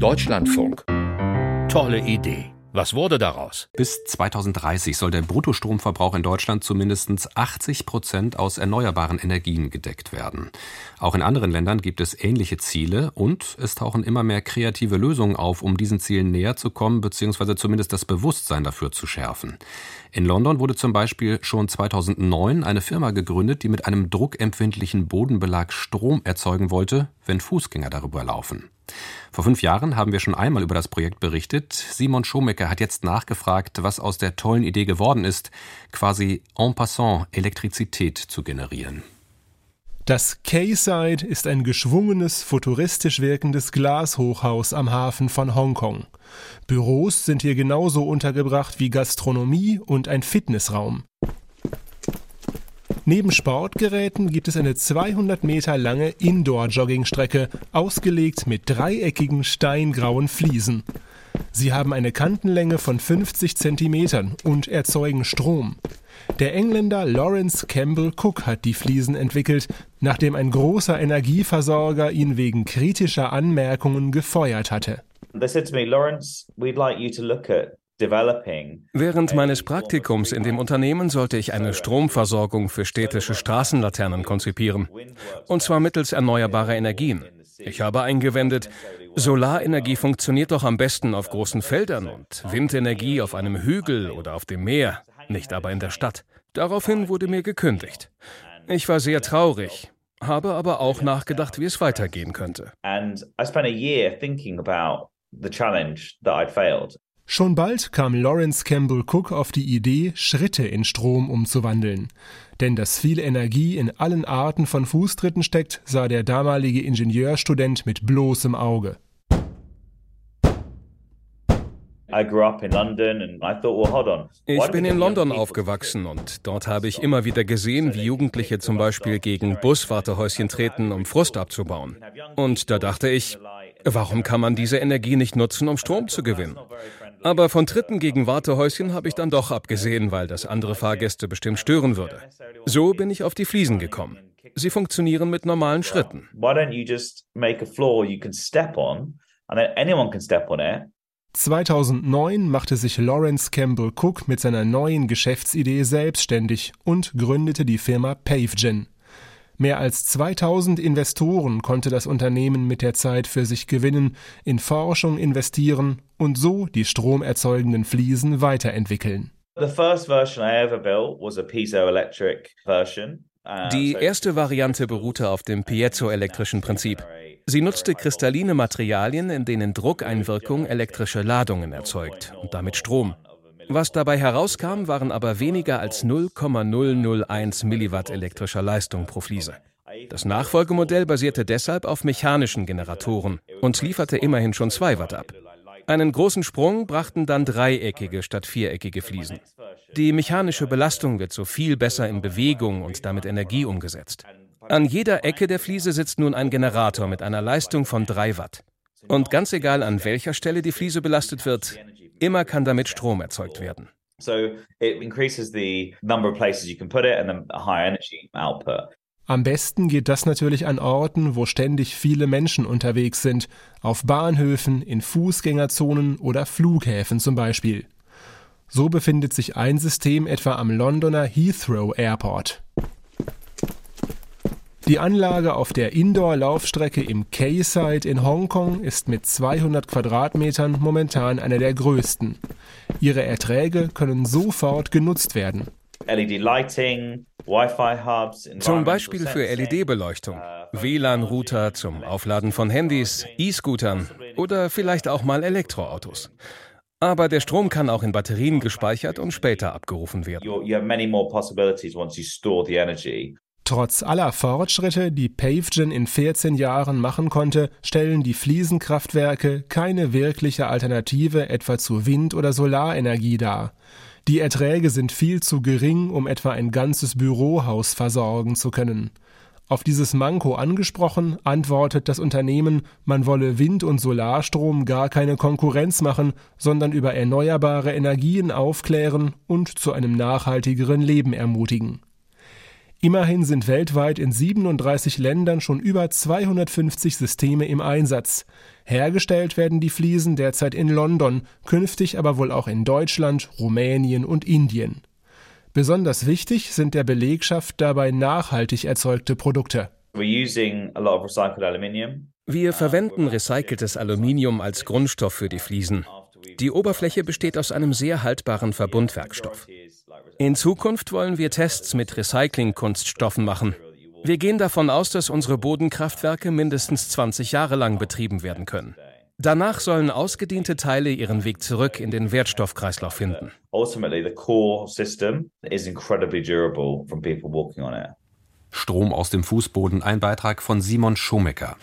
Deutschlandfunk. Tolle Idee. Was wurde daraus? Bis 2030 soll der Bruttostromverbrauch in Deutschland zumindest 80 Prozent aus erneuerbaren Energien gedeckt werden. Auch in anderen Ländern gibt es ähnliche Ziele und es tauchen immer mehr kreative Lösungen auf, um diesen Zielen näher zu kommen bzw. zumindest das Bewusstsein dafür zu schärfen. In London wurde zum Beispiel schon 2009 eine Firma gegründet, die mit einem druckempfindlichen Bodenbelag Strom erzeugen wollte, wenn Fußgänger darüber laufen. Vor fünf Jahren haben wir schon einmal über das Projekt berichtet. Simon Schomecker hat jetzt nachgefragt, was aus der tollen Idee geworden ist, quasi en passant Elektrizität zu generieren. Das Quayside ist ein geschwungenes, futuristisch wirkendes Glashochhaus am Hafen von Hongkong. Büros sind hier genauso untergebracht wie Gastronomie und ein Fitnessraum. Neben Sportgeräten gibt es eine 200 Meter lange Indoor-Joggingstrecke, ausgelegt mit dreieckigen steingrauen Fliesen. Sie haben eine Kantenlänge von 50 Zentimetern und erzeugen Strom. Der Engländer Lawrence Campbell Cook hat die Fliesen entwickelt, nachdem ein großer Energieversorger ihn wegen kritischer Anmerkungen gefeuert hatte. They said to me, Lawrence, we'd like you to look at Während meines Praktikums in dem Unternehmen sollte ich eine Stromversorgung für städtische Straßenlaternen konzipieren. Und zwar mittels erneuerbarer Energien. Ich habe eingewendet, Solarenergie funktioniert doch am besten auf großen Feldern und Windenergie auf einem Hügel oder auf dem Meer, nicht aber in der Stadt. Daraufhin wurde mir gekündigt. Ich war sehr traurig, habe aber auch nachgedacht, wie es weitergehen könnte. And I spent a year thinking about the challenge that I'd failed. Schon bald kam Lawrence Campbell Cook auf die Idee, Schritte in Strom umzuwandeln. Denn dass viel Energie in allen Arten von Fußtritten steckt, sah der damalige Ingenieurstudent mit bloßem Auge. Ich bin in London aufgewachsen und dort habe ich immer wieder gesehen, wie Jugendliche zum Beispiel gegen Buswartehäuschen treten, um Frust abzubauen. Und da dachte ich, warum kann man diese Energie nicht nutzen, um Strom zu gewinnen? Aber von Tritten gegen Wartehäuschen habe ich dann doch abgesehen, weil das andere Fahrgäste bestimmt stören würde. So bin ich auf die Fliesen gekommen. Sie funktionieren mit normalen Schritten. 2009 machte sich Lawrence Campbell Cook mit seiner neuen Geschäftsidee selbstständig und gründete die Firma PaveGen. Mehr als 2000 Investoren konnte das Unternehmen mit der Zeit für sich gewinnen, in Forschung investieren und so die stromerzeugenden Fliesen weiterentwickeln. Die erste Variante beruhte auf dem piezoelektrischen Prinzip. Sie nutzte kristalline Materialien, in denen Druckeinwirkung elektrische Ladungen erzeugt und damit Strom. Was dabei herauskam, waren aber weniger als 0,001 Milliwatt elektrischer Leistung pro Fliese. Das Nachfolgemodell basierte deshalb auf mechanischen Generatoren und lieferte immerhin schon 2 Watt ab. Einen großen Sprung brachten dann dreieckige statt viereckige Fliesen. Die mechanische Belastung wird so viel besser in Bewegung und damit Energie umgesetzt. An jeder Ecke der Fliese sitzt nun ein Generator mit einer Leistung von 3 Watt. Und ganz egal, an welcher Stelle die Fliese belastet wird, Immer kann damit Strom erzeugt werden. Am besten geht das natürlich an Orten, wo ständig viele Menschen unterwegs sind, auf Bahnhöfen, in Fußgängerzonen oder Flughäfen zum Beispiel. So befindet sich ein System etwa am Londoner Heathrow Airport. Die Anlage auf der Indoor-Laufstrecke im Quayside in Hongkong ist mit 200 Quadratmetern momentan eine der größten. Ihre Erträge können sofort genutzt werden. LED-Lighting, Wi-Fi-Hubs, zum Beispiel für LED-Beleuchtung, uh, WLAN-Router zum Aufladen von Handys, E-Scootern oder vielleicht auch mal Elektroautos. Aber der Strom kann auch in Batterien gespeichert und später abgerufen werden. Trotz aller Fortschritte, die PaveGen in 14 Jahren machen konnte, stellen die Fliesenkraftwerke keine wirkliche Alternative etwa zu Wind- oder Solarenergie dar. Die Erträge sind viel zu gering, um etwa ein ganzes Bürohaus versorgen zu können. Auf dieses Manko angesprochen, antwortet das Unternehmen, man wolle Wind- und Solarstrom gar keine Konkurrenz machen, sondern über erneuerbare Energien aufklären und zu einem nachhaltigeren Leben ermutigen. Immerhin sind weltweit in 37 Ländern schon über 250 Systeme im Einsatz. Hergestellt werden die Fliesen derzeit in London, künftig aber wohl auch in Deutschland, Rumänien und Indien. Besonders wichtig sind der Belegschaft dabei nachhaltig erzeugte Produkte. Wir verwenden recyceltes Aluminium als Grundstoff für die Fliesen. Die Oberfläche besteht aus einem sehr haltbaren Verbundwerkstoff. In Zukunft wollen wir Tests mit Recyclingkunststoffen machen. Wir gehen davon aus, dass unsere Bodenkraftwerke mindestens 20 Jahre lang betrieben werden können. Danach sollen ausgediente Teile ihren Weg zurück in den Wertstoffkreislauf finden. Strom aus dem Fußboden, ein Beitrag von Simon Schomecker.